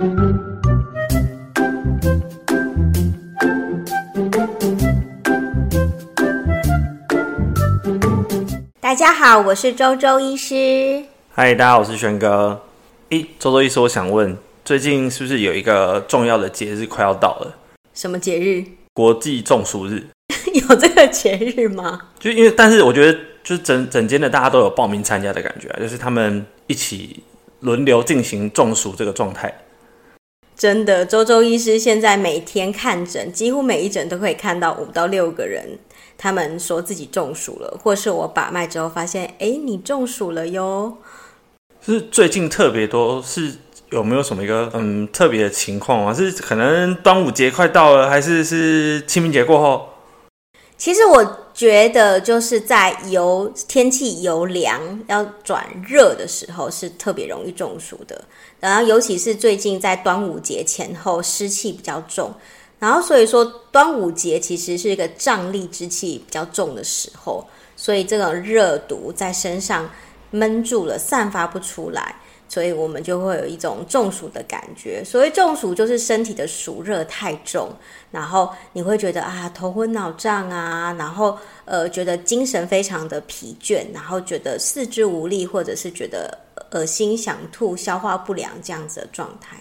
大家好，我是周周医师。嗨，大家好，我是轩哥。咦，周周医师，我想问，最近是不是有一个重要的节日快要到了？什么节日？国际中暑日。有这个节日吗？就因为，但是我觉得，就是整整间的大家都有报名参加的感觉啊，就是他们一起轮流进行中暑这个状态。真的，周周医师现在每天看诊，几乎每一诊都可以看到五到六个人。他们说自己中暑了，或是我把脉之后发现，哎，你中暑了哟。是最近特别多，是有没有什么一个嗯特别的情况啊？是可能端午节快到了，还是是清明节过后？其实我觉得就是在由天气由凉要转热的时候，是特别容易中暑的。然后尤其是最近在端午节前后，湿气比较重。然后，所以说端午节其实是一个瘴癘之气比较重的时候，所以这种热毒在身上闷住了，散发不出来，所以我们就会有一种中暑的感觉。所谓中暑，就是身体的暑热太重，然后你会觉得啊头昏脑胀啊，然后呃觉得精神非常的疲倦，然后觉得四肢无力，或者是觉得恶心、想吐、消化不良这样子的状态。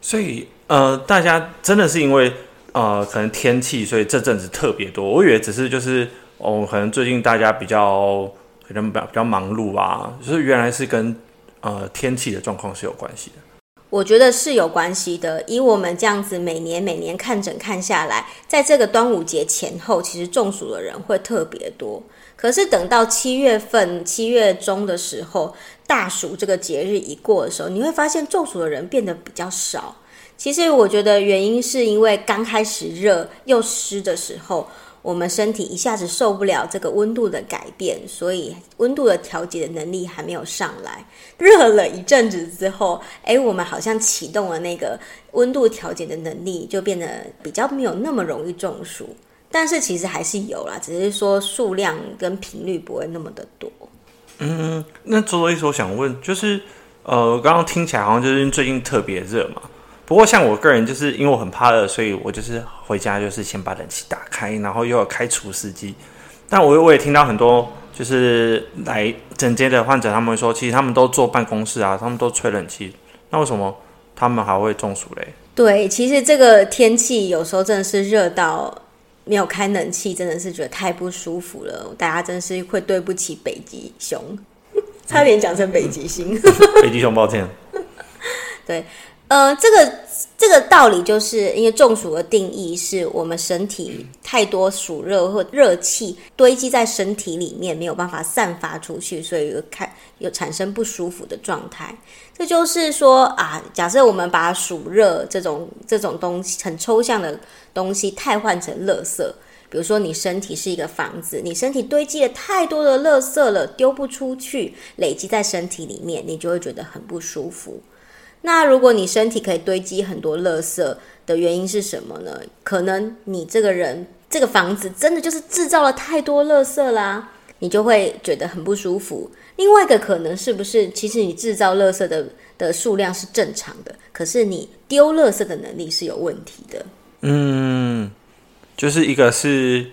所以，呃，大家真的是因为，呃，可能天气，所以这阵子特别多。我以为只是就是，哦，可能最近大家比较可能比较比较忙碌啊，就是原来是跟呃天气的状况是有关系的。我觉得是有关系的。以我们这样子每年每年看诊看下来，在这个端午节前后，其实中暑的人会特别多。可是等到七月份、七月中的时候，大暑这个节日一过的时候，你会发现中暑的人变得比较少。其实我觉得原因是因为刚开始热又湿的时候，我们身体一下子受不了这个温度的改变，所以温度的调节的能力还没有上来。热了一阵子之后，哎，我们好像启动了那个温度调节的能力，就变得比较没有那么容易中暑。但是其实还是有啦，只是说数量跟频率不会那么的多。嗯，那周周医师，我想问，就是呃，刚刚听起来好像就是最近特别热嘛。不过像我个人，就是因为我很怕热，所以我就是回家就是先把冷气打开，然后又要开除湿机。但我我也听到很多就是来诊间的患者，他们会说，其实他们都坐办公室啊，他们都吹冷气，那为什么他们还会中暑嘞？对，其实这个天气有时候真的是热到。没有开冷气，真的是觉得太不舒服了。大家真是会对不起北极熊，差点讲成北极星。北极熊，抱歉。对，呃，这个这个道理就是因为中暑的定义是我们身体太多暑热或热气堆积在身体里面，没有办法散发出去，所以有开有产生不舒服的状态。这就是说啊，假设我们把暑热这种这种东西很抽象的东西替换成垃圾，比如说你身体是一个房子，你身体堆积了太多的垃圾了，丢不出去，累积在身体里面，你就会觉得很不舒服。那如果你身体可以堆积很多垃圾的原因是什么呢？可能你这个人这个房子真的就是制造了太多垃圾啦，你就会觉得很不舒服。另外一个可能是不是，其实你制造垃圾的的数量是正常的，可是你丢垃圾的能力是有问题的。嗯，就是一个是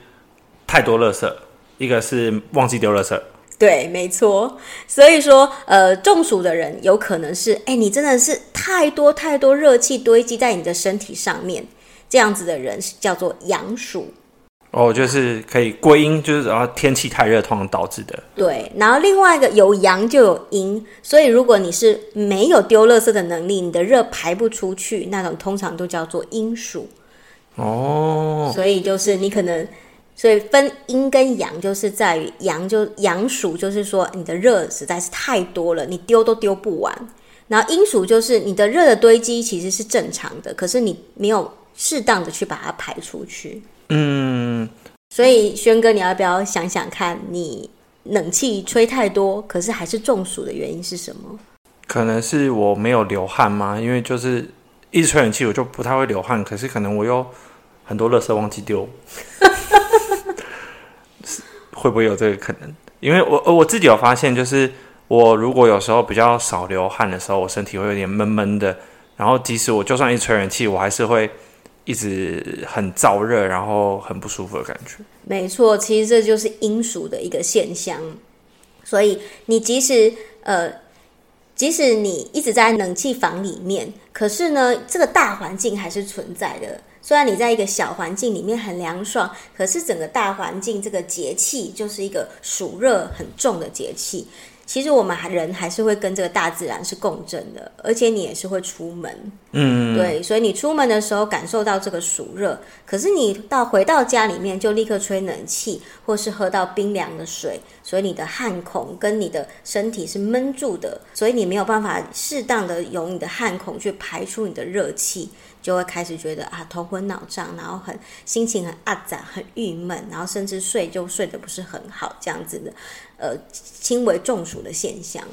太多垃圾，一个是忘记丢垃圾。对，没错。所以说，呃，中暑的人有可能是，哎，你真的是太多太多热气堆积在你的身体上面，这样子的人是叫做阳暑。哦，就是可以归因，就是然后天气太热，通常导致的。对，然后另外一个有阳就有阴，所以如果你是没有丢垃圾的能力，你的热排不出去，那种通常都叫做阴暑。哦，所以就是你可能，所以分阴跟阳，就是在于阳就阳暑，就是说你的热实在是太多了，你丢都丢不完。然后阴暑就是你的热的堆积其实是正常的，可是你没有适当的去把它排出去。嗯，所以轩哥，你要不要想想看，你冷气吹太多，可是还是中暑的原因是什么？可能是我没有流汗吗？因为就是一直吹冷气，我就不太会流汗。可是可能我又很多热色忘记丢，会不会有这个可能？因为我我自己有发现，就是我如果有时候比较少流汗的时候，我身体会有点闷闷的。然后即使我就算一吹冷气，我还是会一直很燥热，然后很不舒服的感觉。没错，其实这就是阴属的一个现象。所以你即使呃，即使你一直在冷气房里面，可是呢，这个大环境还是存在的。虽然你在一个小环境里面很凉爽，可是整个大环境这个节气就是一个暑热很重的节气。其实我们还人还是会跟这个大自然是共振的，而且你也是会出门，嗯，对，所以你出门的时候感受到这个暑热，可是你到回到家里面就立刻吹冷气，或是喝到冰凉的水，所以你的汗孔跟你的身体是闷住的，所以你没有办法适当的用你的汗孔去排出你的热气。就会开始觉得啊头昏脑胀，然后很心情很阿杂，很郁闷，然后甚至睡就睡得不是很好，这样子的，呃，轻微中暑的现象。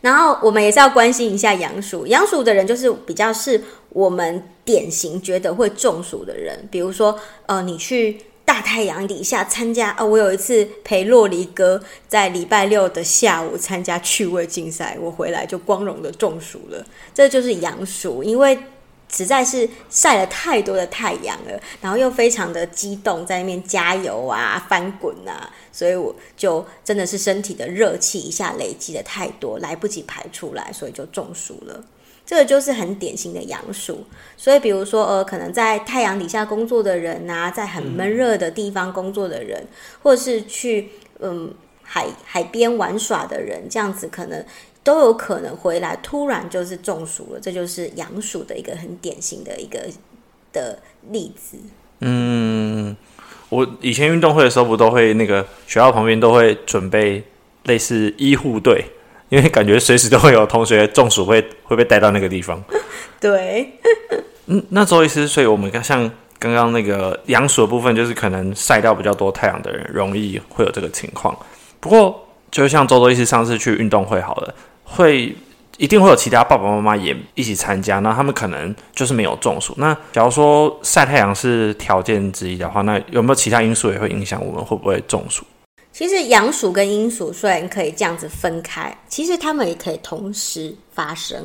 然后我们也是要关心一下阳暑，阳暑的人就是比较是我们典型觉得会中暑的人，比如说呃，你去大太阳底下参加，哦，我有一次陪洛黎哥在礼拜六的下午参加趣味竞赛，我回来就光荣的中暑了，这就是阳暑，因为。实在是晒了太多的太阳了，然后又非常的激动，在那边加油啊、翻滚啊，所以我就真的是身体的热气一下累积的太多，来不及排出来，所以就中暑了。这个就是很典型的阳暑。所以比如说，呃，可能在太阳底下工作的人啊，在很闷热的地方工作的人，或者是去嗯海海边玩耍的人，这样子可能。都有可能回来，突然就是中暑了，这就是阳暑的一个很典型的一个的例子。嗯，我以前运动会的时候，不都会那个学校旁边都会准备类似医护队，因为感觉随时都会有同学中暑会会被带到那个地方。对，嗯，那周医师，所以我们像刚刚那个阳暑的部分，就是可能晒到比较多太阳的人，容易会有这个情况。不过，就像周周医师上次去运动会好了。会一定会有其他爸爸妈妈也一起参加，那他们可能就是没有中暑。那假如说晒太阳是条件之一的话，那有没有其他因素也会影响我们会不会中暑？其实阳暑跟阴暑虽然可以这样子分开，其实他们也可以同时发生。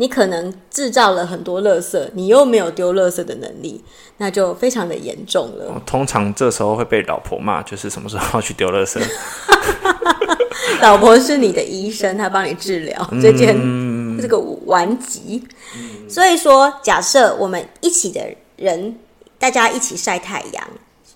你可能制造了很多垃圾，你又没有丢垃圾的能力，那就非常的严重了。通常这时候会被老婆骂，就是什么时候要去丢垃圾？老婆是你的医生，他帮你治疗这件这个顽疾。嗯、所以说，假设我们一起的人，大家一起晒太阳，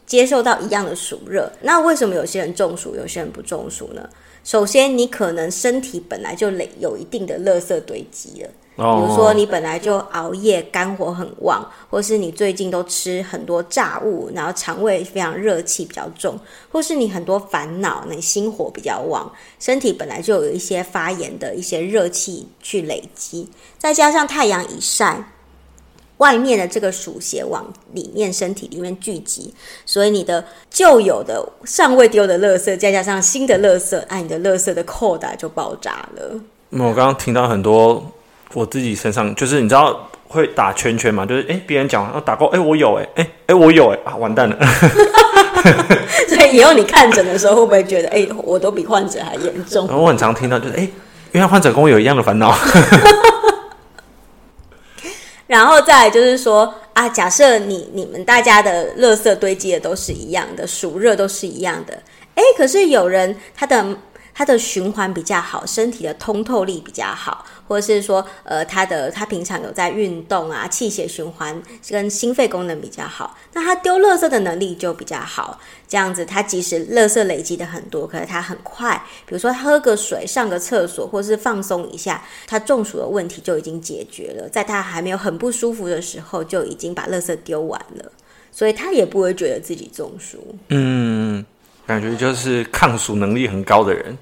接受到一样的暑热，那为什么有些人中暑，有些人不中暑呢？首先，你可能身体本来就累有一定的垃圾堆积了。比如说，你本来就熬夜，肝火很旺，或是你最近都吃很多炸物，然后肠胃非常热气比较重，或是你很多烦恼，你心火比较旺，身体本来就有一些发炎的一些热气去累积，再加上太阳一晒，外面的这个暑邪往里面身体里面聚集，所以你的旧有的尚未丢的垃圾，再加上新的垃圾，哎，你的垃圾的扣打就爆炸了。那我刚刚听到很多。我自己身上就是你知道会打圈圈嘛？就是哎，别人讲完要打勾，哎，我有哎，哎哎，我有哎啊，完蛋了！所以以后你看诊的时候，会不会觉得哎，我都比患者还严重？我很常听到就是哎，原来患者跟我有一样的烦恼。然后再来就是说啊，假设你你们大家的垃圾堆积的都是一样的，暑热都是一样的，哎，可是有人他的。它的循环比较好，身体的通透力比较好，或者是说，呃，他的他平常有在运动啊，气血循环跟心肺功能比较好，那他丢垃圾的能力就比较好。这样子，他即使垃圾累积的很多，可是他很快，比如说喝个水、上个厕所，或是放松一下，他中暑的问题就已经解决了。在他还没有很不舒服的时候，就已经把垃圾丢完了，所以他也不会觉得自己中暑。嗯。感觉就是抗暑能力很高的人，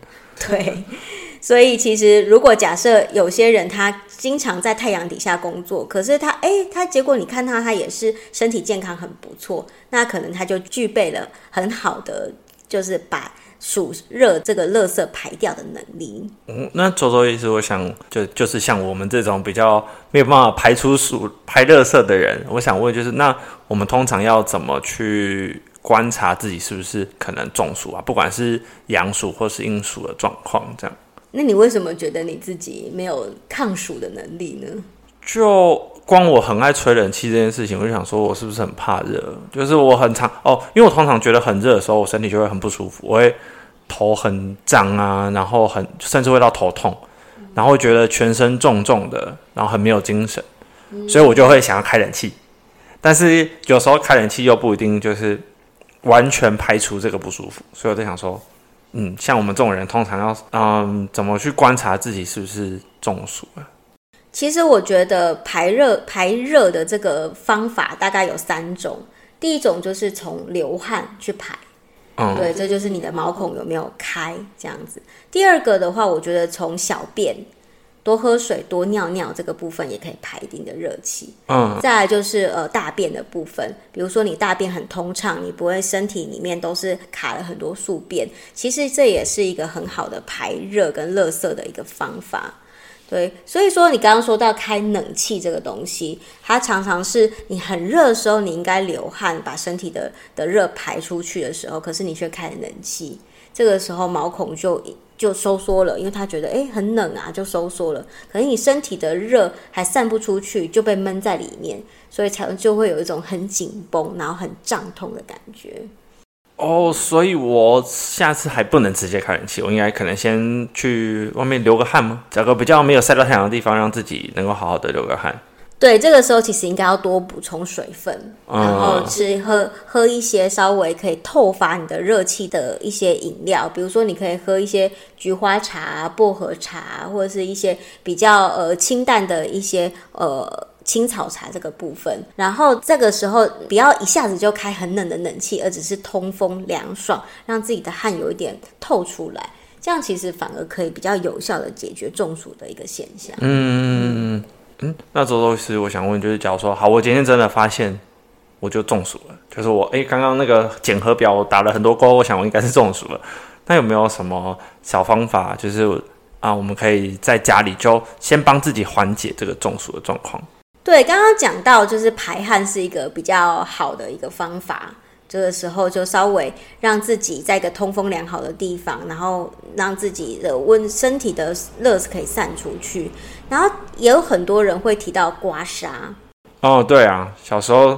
对，所以其实如果假设有些人他经常在太阳底下工作，可是他哎，他结果你看他他也是身体健康很不错，那可能他就具备了很好的就是把暑热这个垃圾排掉的能力。嗯，那周周医师，我想就就是像我们这种比较没有办法排出暑排垃圾的人，我想问就是那我们通常要怎么去？观察自己是不是可能中暑啊？不管是阳暑或是阴暑的状况，这样。那你为什么觉得你自己没有抗暑的能力呢？就光我很爱吹冷气这件事情，我就想说，我是不是很怕热？就是我很常哦，因为我通常觉得很热的时候，我身体就会很不舒服，我会头很胀啊，然后很甚至会到头痛，然后觉得全身重重的，然后很没有精神，所以我就会想要开冷气。但是有时候开冷气又不一定就是完全排除这个不舒服，所以我在想说，嗯，像我们这种人，通常要嗯怎么去观察自己是不是中暑了？其实我觉得排热排热的这个方法大概有三种。第一种就是从流汗去排，嗯，对，这就是你的毛孔有没有开这样子。第二个的话，我觉得从小便多喝水、多尿尿这个部分也可以排一定的热气。嗯，再来就是呃大便的部分，比如说你大便很通畅，你不会身体里面都是卡了很多宿便，其实这也是一个很好的排热跟垃圾的一个方法。对，所以说你刚刚说到开冷气这个东西，它常常是你很热的时候，你应该流汗，把身体的的热排出去的时候，可是你却开冷气，这个时候毛孔就就收缩了，因为他觉得诶很冷啊，就收缩了。可是你身体的热还散不出去，就被闷在里面，所以才就会有一种很紧绷，然后很胀痛的感觉。哦，所以我下次还不能直接开冷气，我应该可能先去外面流个汗吗？找个比较没有晒到太阳的地方，让自己能够好好的流个汗。对，这个时候其实应该要多补充水分，嗯、然后吃喝喝一些稍微可以透发你的热气的一些饮料，比如说你可以喝一些菊花茶、薄荷茶，或者是一些比较呃清淡的一些呃。青草茶这个部分，然后这个时候不要一下子就开很冷的冷气，而只是通风凉爽，让自己的汗有一点透出来，这样其实反而可以比较有效的解决中暑的一个现象。嗯嗯，嗯那周周医师，我想问，就是假如说，好，我今天真的发现我就中暑了，就是我哎，刚刚那个检核表我打了很多勾，我想我应该是中暑了。那有没有什么小方法，就是啊，我们可以在家里就先帮自己缓解这个中暑的状况？对，刚刚讲到就是排汗是一个比较好的一个方法，这个时候就稍微让自己在一个通风良好的地方，然后让自己的温身体的热可以散出去。然后也有很多人会提到刮痧。哦，对啊，小时候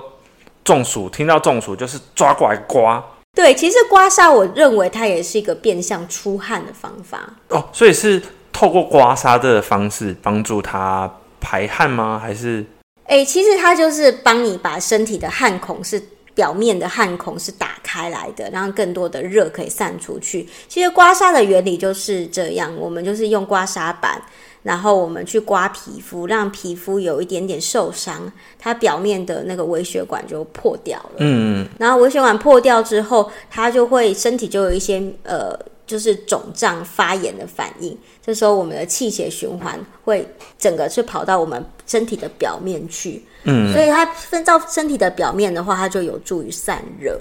中暑，听到中暑就是抓过来刮。对，其实刮痧，我认为它也是一个变相出汗的方法。哦，所以是透过刮痧的方式帮助他排汗吗？还是？哎、欸，其实它就是帮你把身体的汗孔是表面的汗孔是打开来的，让更多的热可以散出去。其实刮痧的原理就是这样，我们就是用刮痧板，然后我们去刮皮肤，让皮肤有一点点受伤，它表面的那个微血管就破掉了。嗯，然后微血管破掉之后，它就会身体就有一些呃。就是肿胀发炎的反应，这时候我们的气血循环会整个是跑到我们身体的表面去，嗯，所以它分到身体的表面的话，它就有助于散热。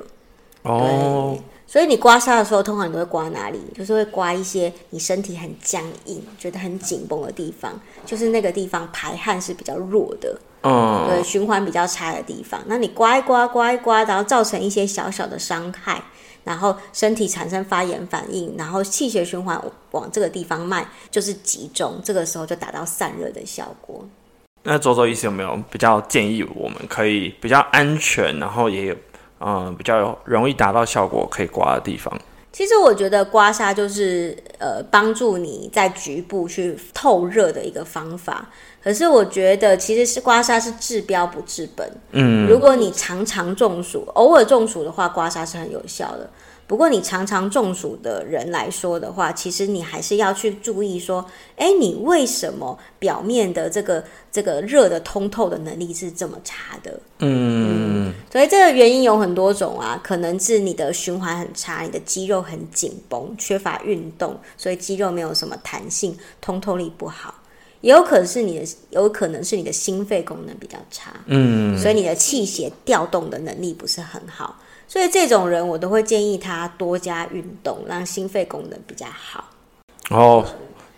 哦，所以你刮痧的时候，通常你都会刮哪里？就是会刮一些你身体很僵硬、觉得很紧绷的地方，就是那个地方排汗是比较弱的，嗯，对，循环比较差的地方。那你刮一刮，刮一刮，然后造成一些小小的伤害。然后身体产生发炎反应，然后气血循环往这个地方脉，就是集中，这个时候就达到散热的效果。那周周医师有没有比较建议我们可以比较安全，然后也有嗯、比较容易达到效果可以刮的地方？其实我觉得刮痧就是呃帮助你在局部去透热的一个方法。可是我觉得，其实是刮痧是治标不治本。嗯，如果你常常中暑，偶尔中暑的话，刮痧是很有效的。不过你常常中暑的人来说的话，其实你还是要去注意说，哎，你为什么表面的这个这个热的通透的能力是这么差的？嗯，嗯，所以这个原因有很多种啊，可能是你的循环很差，你的肌肉很紧绷，缺乏运动，所以肌肉没有什么弹性，通透力不好。也有可能是你的，有可能是你的心肺功能比较差，嗯，所以你的气血调动的能力不是很好，所以这种人我都会建议他多加运动，让心肺功能比较好。哦，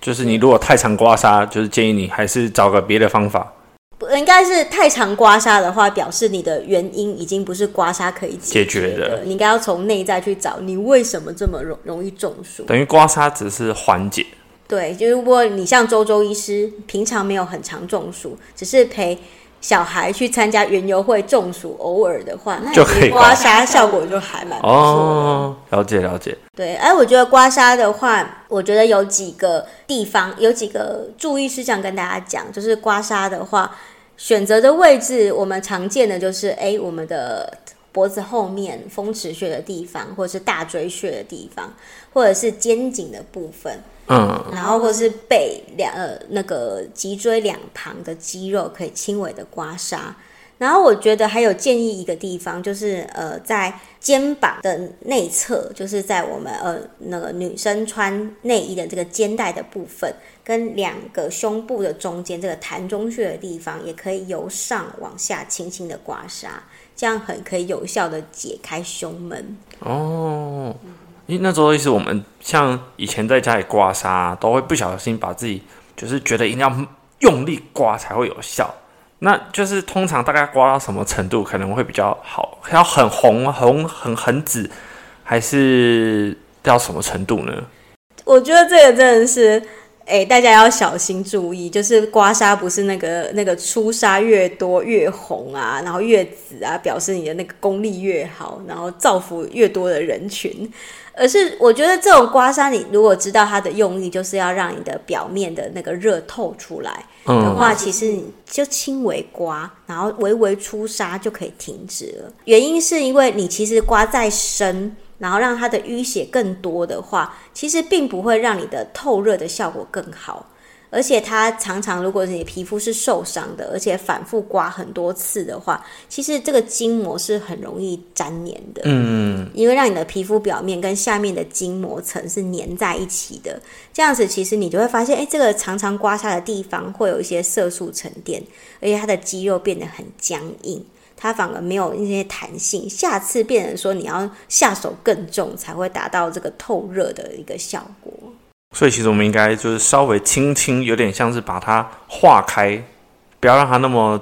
就是你如果太常刮痧，就是建议你还是找个别的方法。不应该是太常刮痧的话，表示你的原因已经不是刮痧可以解决的。你应该要从内在去找，你为什么这么容容易中暑？等于刮痧只是缓解。对，就是如果你像周周医师，平常没有很常中暑，只是陪小孩去参加园游会中暑，偶尔的话，那就可以刮痧效果就还蛮不错哦。了解了解。对，哎我觉得刮痧的话，我觉得有几个地方有几个注意事项跟大家讲，就是刮痧的话，选择的位置我们常见的就是，哎，我们的。脖子后面风池穴的地方，或者是大椎穴的地方，或者是肩颈的部分，嗯，然后或是背两呃那个脊椎两旁的肌肉可以轻微的刮痧。然后我觉得还有建议一个地方，就是呃在肩膀的内侧，就是在我们呃那个女生穿内衣的这个肩带的部分，跟两个胸部的中间这个膻中穴的地方，也可以由上往下轻轻的刮痧。这样很可以有效的解开胸闷哦。咦，那时候意思，我们像以前在家里刮痧，都会不小心把自己就是觉得一定要用力刮才会有效。那就是通常大概刮到什么程度可能会比较好？要很红、红、很很紫，还是到什么程度呢？我觉得这个真的是。哎，大家要小心注意，就是刮痧不是那个那个出痧越多越红啊，然后越紫啊，表示你的那个功力越好，然后造福越多的人群。而是我觉得这种刮痧，你如果知道它的用意，就是要让你的表面的那个热透出来的话，其实你就轻微刮，然后微微出痧就可以停止了。原因是因为你其实刮再深。然后让它的淤血更多的话，其实并不会让你的透热的效果更好，而且它常常如果你的皮肤是受伤的，而且反复刮很多次的话，其实这个筋膜是很容易粘黏的。嗯，因为让你的皮肤表面跟下面的筋膜层是粘在一起的，这样子其实你就会发现，哎，这个常常刮痧的地方会有一些色素沉淀，而且它的肌肉变得很僵硬。它反而没有那些弹性，下次变成说你要下手更重，才会达到这个透热的一个效果。所以其实我们应该就是稍微轻轻，有点像是把它化开，不要让它那么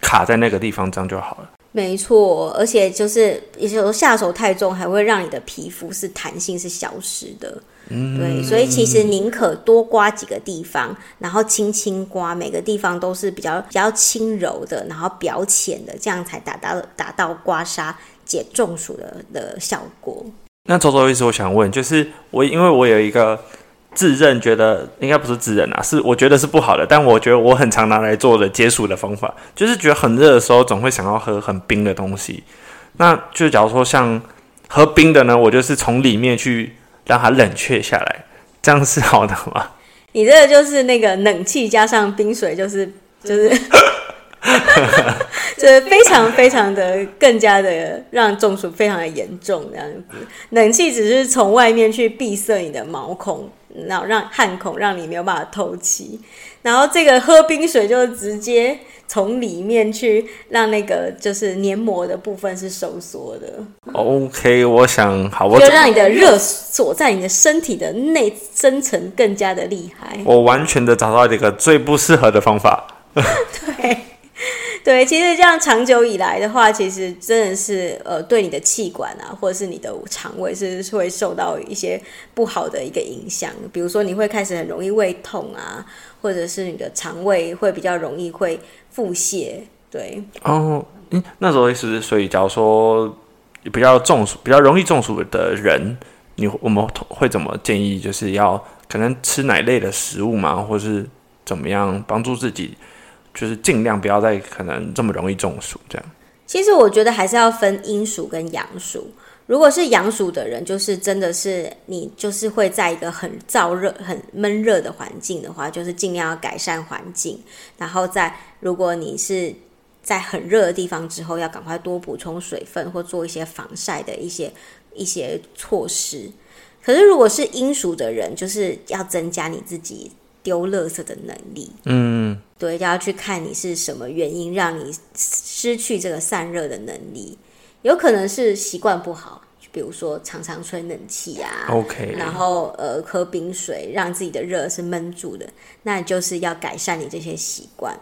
卡在那个地方，这样就好了。没错，而且就是有时候下手太重，还会让你的皮肤是弹性是消失的。嗯，对，所以其实宁可多刮几个地方，然后轻轻刮，每个地方都是比较比较轻柔的，然后表浅的，这样才达到达到刮痧解中暑的的效果。那周周医师，我想问，就是我因为我有一个自认觉得应该不是自认啊，是我觉得是不好的，但我觉得我很常拿来做的解暑的方法，就是觉得很热的时候，总会想要喝很冰的东西。那就假如说像喝冰的呢，我就是从里面去。让它冷却下来，这样是好的吗？你这个就是那个冷气加上冰水，就是就是 就是非常非常的更加的让中暑非常的严重这样子。冷气只是从外面去闭塞你的毛孔，然后让汗孔让你没有办法透气，然后这个喝冰水就直接。从里面去让那个就是黏膜的部分是收缩的。OK，我想好，我就让你的热锁在你的身体的内深层更加的厉害。我完全的找到一个最不适合的方法。对 对，其实这样长久以来的话，其实真的是呃，对你的气管啊，或者是你的肠胃是会受到一些不好的一个影响。比如说，你会开始很容易胃痛啊，或者是你的肠胃会比较容易会。腹泻，对哦，嗯，那时候意思，所以假如说比较中暑、比较容易中暑的人，你我们会怎么建议？就是要可能吃哪类的食物吗？或是怎么样帮助自己，就是尽量不要再可能这么容易中暑这样。其实我觉得还是要分阴暑跟阳暑。如果是阳暑的人，就是真的是你就是会在一个很燥热、很闷热的环境的话，就是尽量要改善环境。然后在如果你是在很热的地方之后，要赶快多补充水分或做一些防晒的一些一些措施。可是如果是阴暑的人，就是要增加你自己丢垃圾的能力。嗯，对，要去看你是什么原因让你失去这个散热的能力。有可能是习惯不好，比如说常常吹冷气啊，OK，然后呃喝冰水，让自己的热是闷住的，那就是要改善你这些习惯。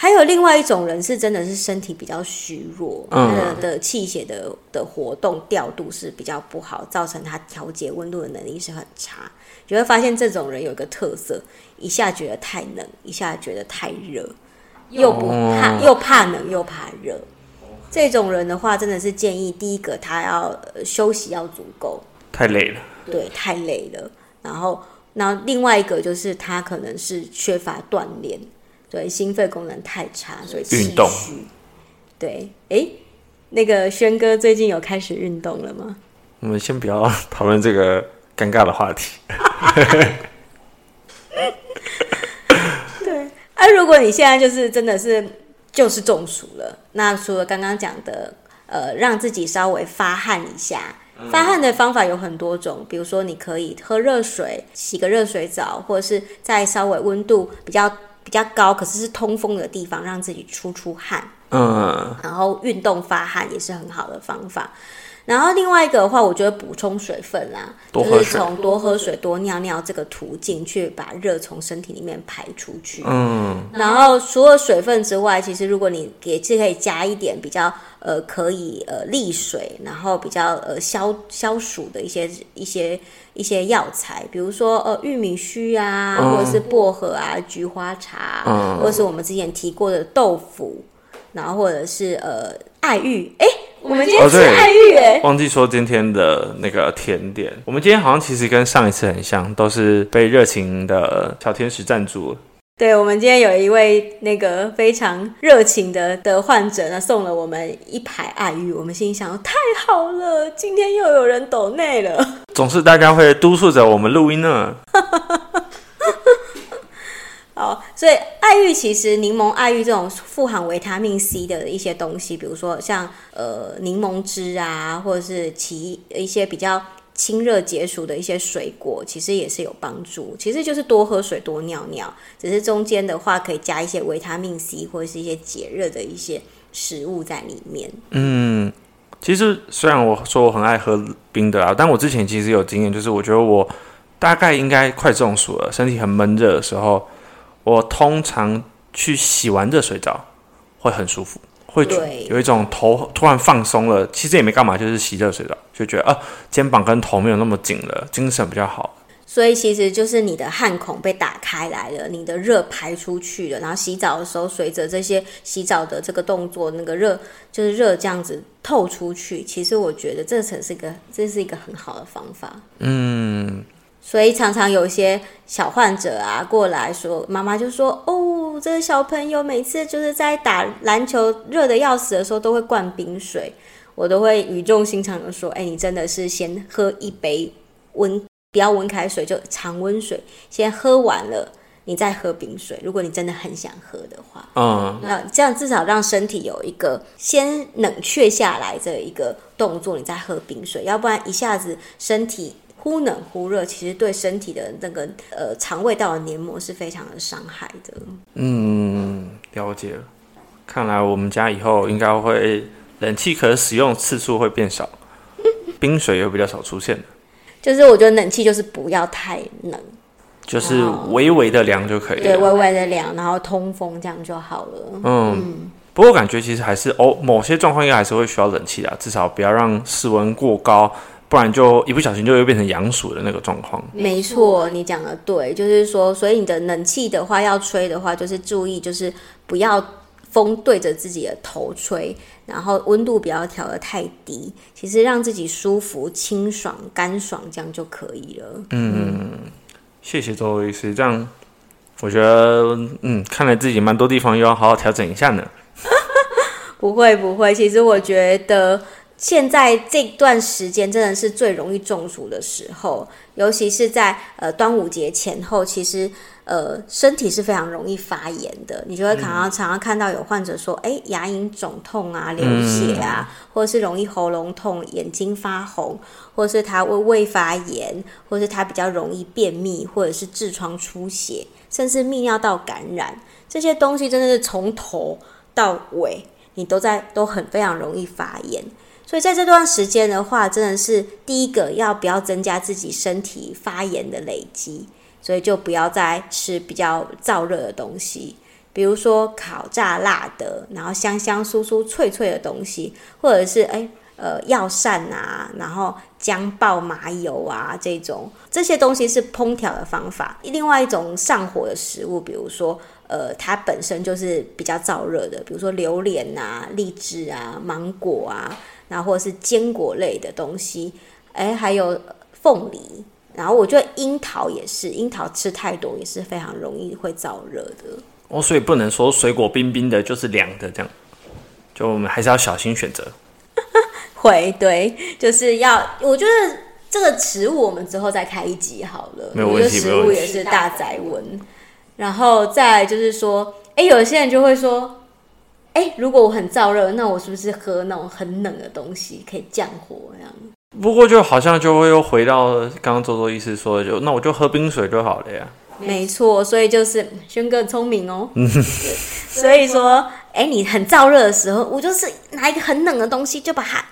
还有另外一种人是真的是身体比较虚弱，嗯、他的的气血的的活动调度是比较不好，造成他调节温度的能力是很差。你会发现这种人有一个特色，一下觉得太冷，一下觉得太热，又不怕、哦、又怕冷又怕热。这种人的话，真的是建议第一个他要休息要足够，太累了，对，太累了。然后，然后另外一个就是他可能是缺乏锻炼。对，心肺功能太差，所以。运动。对，哎，那个轩哥最近有开始运动了吗？我们先不要讨论这个尴尬的话题。对，啊，如果你现在就是真的是就是中暑了，那除了刚刚讲的，呃，让自己稍微发汗一下，发汗的方法有很多种，比如说你可以喝热水，洗个热水澡，或者是在稍微温度比较。比较高，可是是通风的地方，让自己出出汗。嗯，然后运动发汗也是很好的方法。然后另外一个的话，我觉得补充水分啦，就是从多喝水、多尿尿这个途径去把热从身体里面排出去。嗯，然后除了水分之外，其实如果你也是可以加一点比较呃可以呃利水，然后比较呃消消暑的一些一些一些药材，比如说呃玉米须啊，或者是薄荷啊、菊花茶，嗯、或者是我们之前提过的豆腐，然后或者是呃爱玉，哎。我们今天吃爱玉哎，忘记说今天的那个甜点。我们今天好像其实跟上一次很像，都是被热情的小天使赞助。对，我们今天有一位那个非常热情的的患者呢，送了我们一排爱玉。我们心里想，太好了，今天又有人抖内了。总是大家会督促着我们录音呢。好，所以爱玉其实柠檬爱玉这种富含维他命 C 的一些东西，比如说像呃柠檬汁啊，或者是其一些比较清热解暑的一些水果，其实也是有帮助。其实就是多喝水、多尿尿，只是中间的话可以加一些维他命 C 或者是一些解热的一些食物在里面。嗯，其实虽然我说我很爱喝冰的啊，但我之前其实有经验，就是我觉得我大概应该快中暑了，身体很闷热的时候。我通常去洗完热水澡会很舒服，会有一种头突然放松了。其实也没干嘛，就是洗热水澡就觉得啊，肩膀跟头没有那么紧了，精神比较好。所以其实就是你的汗孔被打开来了，你的热排出去了，然后洗澡的时候随着这些洗澡的这个动作，那个热就是热这样子透出去。其实我觉得这才是一个，这是一个很好的方法。嗯。所以常常有一些小患者啊过来说，妈妈就说：“哦，这个小朋友每次就是在打篮球热的要死的时候，都会灌冰水。”我都会语重心长的说：“哎，你真的是先喝一杯温，不要温开水，就常温水，先喝完了，你再喝冰水。如果你真的很想喝的话，嗯，那这样至少让身体有一个先冷却下来的一个动作，你再喝冰水，要不然一下子身体。”忽冷忽热，其实对身体的那个呃肠胃道的黏膜是非常的伤害的。嗯，了解了。看来我们家以后应该会冷气可使用次数会变少，冰水也会比较少出现的。就是我觉得冷气就是不要太冷，就是微微的凉就可以了。对，微微的凉，然后通风这样就好了。嗯，嗯，不过感觉其实还是哦，某些状况应该还是会需要冷气的，至少不要让室温过高。不然就一不小心就会变成阳暑的那个状况。没错，你讲的对，就是说，所以你的冷气的话要吹的话，就是注意，就是不要风对着自己的头吹，然后温度不要调的太低，其实让自己舒服、清爽、干爽，这样就可以了。嗯，谢谢周医师，这样我觉得，嗯，看来自己蛮多地方又要好好调整一下呢。不会不会，其实我觉得。现在这段时间真的是最容易中暑的时候，尤其是在呃端午节前后，其实呃身体是非常容易发炎的。你就会常常常常看到有患者说，哎、欸，牙龈肿痛啊，流血啊，或者是容易喉咙痛、眼睛发红，或者是他胃胃发炎，或者是他比较容易便秘，或者是痔疮出血，甚至泌尿道感染，这些东西真的是从头到尾，你都在都很非常容易发炎。所以在这段时间的话，真的是第一个要不要增加自己身体发炎的累积，所以就不要再吃比较燥热的东西。比如说烤炸辣的，然后香香酥酥脆脆的东西，或者是诶呃药膳啊，然后姜爆麻油啊这种这些东西是烹调的方法。另外一种上火的食物，比如说呃它本身就是比较燥热的，比如说榴莲啊、荔枝啊、芒果啊，然后或者是坚果类的东西，哎还有凤梨。然后我觉得樱桃也是，樱桃吃太多也是非常容易会燥热的。哦，所以不能说水果冰冰的就是凉的这样，就我们还是要小心选择。会，对，就是要，我觉得这个食物我们之后再开一集好了。没有问题，食物也是大宅文。然后再就是说，哎，有些人就会说，哎，如果我很燥热，那我是不是喝那种很冷的东西可以降火这样？不过就好像就会又回到刚刚周周医师说的，就那我就喝冰水就好了呀。没错，所以就是轩哥聪明哦。所以说，哎，你很燥热的时候，我就是拿一个很冷的东西，就把它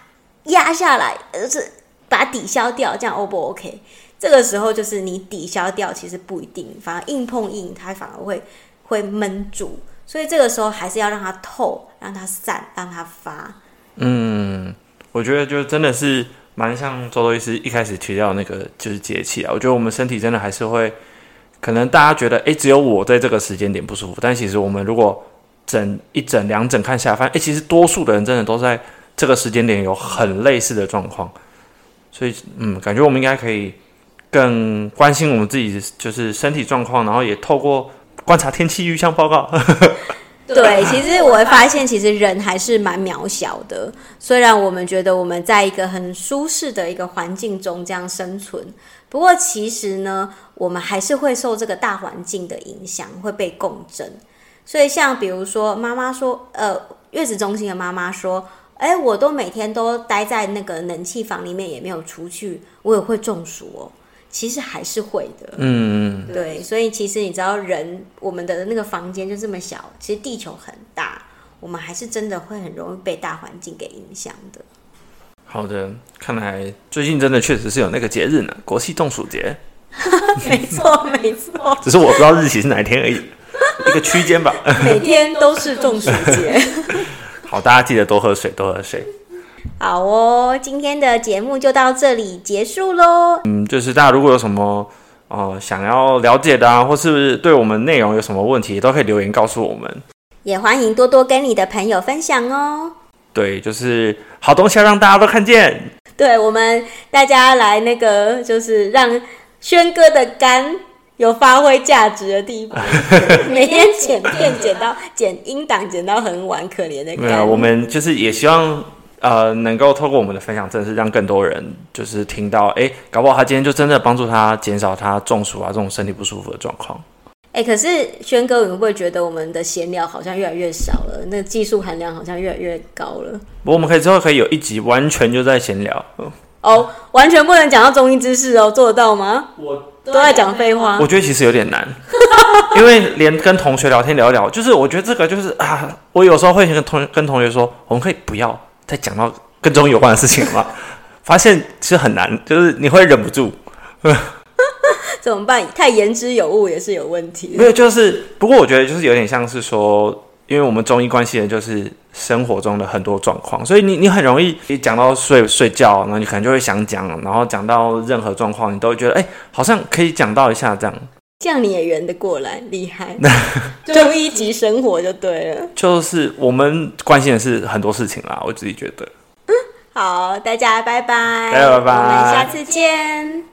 压下来，就是把它抵消掉，这样 O 不 OK？这个时候就是你抵消掉，其实不一定，反而硬碰硬，它反而会会闷住。所以这个时候还是要让它透，让它散，让它发。嗯，我觉得就真的是蛮像周周医师一开始提到那个就是节气啊。我觉得我们身体真的还是会。可能大家觉得，哎，只有我在这个时间点不舒服，但其实我们如果整一整两整看下来，发现，哎，其实多数的人真的都在这个时间点有很类似的状况，所以，嗯，感觉我们应该可以更关心我们自己，就是身体状况，然后也透过观察天气预象报告。对，其实我会发现，其实人还是蛮渺小的，虽然我们觉得我们在一个很舒适的一个环境中这样生存。不过，其实呢，我们还是会受这个大环境的影响，会被共振。所以，像比如说，妈妈说，呃，月子中心的妈妈说，哎，我都每天都待在那个冷气房里面，也没有出去，我也会中暑哦。其实还是会的，嗯，对。所以，其实你知道，人我们的那个房间就这么小，其实地球很大，我们还是真的会很容易被大环境给影响的。好的，看来最近真的确实是有那个节日呢，国际中暑节。没错，没错，只是我不知道日期是哪一天而已，一个区间吧。每天都是中暑节。好，大家记得多喝水，多喝水。好哦，今天的节目就到这里结束喽。嗯，就是大家如果有什么哦、呃、想要了解的啊，或是对我们内容有什么问题，都可以留言告诉我们。也欢迎多多跟你的朋友分享哦。对，就是好东西要让大家都看见。对，我们大家来那个，就是让轩哥的肝有发挥价值的地方。每天剪片剪到剪音档剪到很晚，可怜的肝。没有，我们就是也希望呃，能够透过我们的分享，真的是让更多人就是听到，哎，搞不好他今天就真的帮助他减少他中暑啊这种身体不舒服的状况。哎、欸，可是轩哥，你会不会觉得我们的闲聊好像越来越少了？那个技术含量好像越来越高了。不过我们可以之后可以有一集完全就在闲聊。哦，完全不能讲到中医知识哦，做得到吗？我都在讲废话。我觉得其实有点难，因为连跟同学聊天聊一聊，就是我觉得这个就是啊，我有时候会跟同跟同学说，我们可以不要再讲到跟中医有关的事情了吗？发现其实很难，就是你会忍不住。怎么办？太言之有物也是有问题。没有，就是不过我觉得就是有点像是说，因为我们中医关系的就是生活中的很多状况，所以你你很容易一讲到睡睡觉，然后你可能就会想讲，然后讲到任何状况，你都会觉得哎、欸，好像可以讲到一下这样。这样你也圆得过来，厉害！中医级生活就对了。就是我们关心的是很多事情啦，我自己觉得。嗯，好，大家拜拜，大家拜拜，我们下次见。